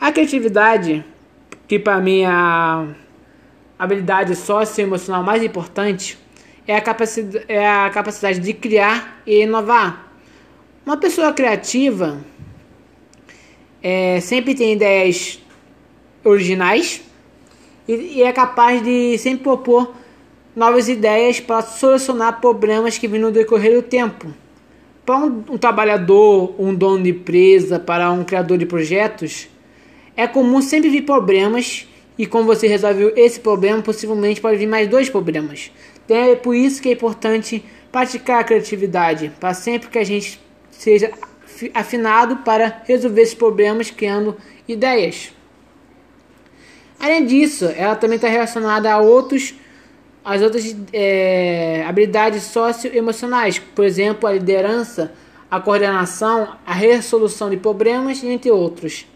A criatividade, que para mim é a habilidade socioemocional mais importante, é a, capacidade, é a capacidade de criar e inovar. Uma pessoa criativa é, sempre tem ideias originais e, e é capaz de sempre propor novas ideias para solucionar problemas que vêm no decorrer do tempo. Para um, um, trabalhador, um dono de empresa, para um criador de projetos, é comum sempre vir problemas e como você resolve esse problema, possivelmente pode vir mais dois problemas. Então é por isso que é importante praticar a criatividade, para sempre que a gente seja afinado para resolver esses problemas, criando ideias. Além disso, ela também está relacionada a outros as outras é, habilidades socioemocionais, por exemplo, a liderança, a coordenação, a resolução de problemas, entre outros.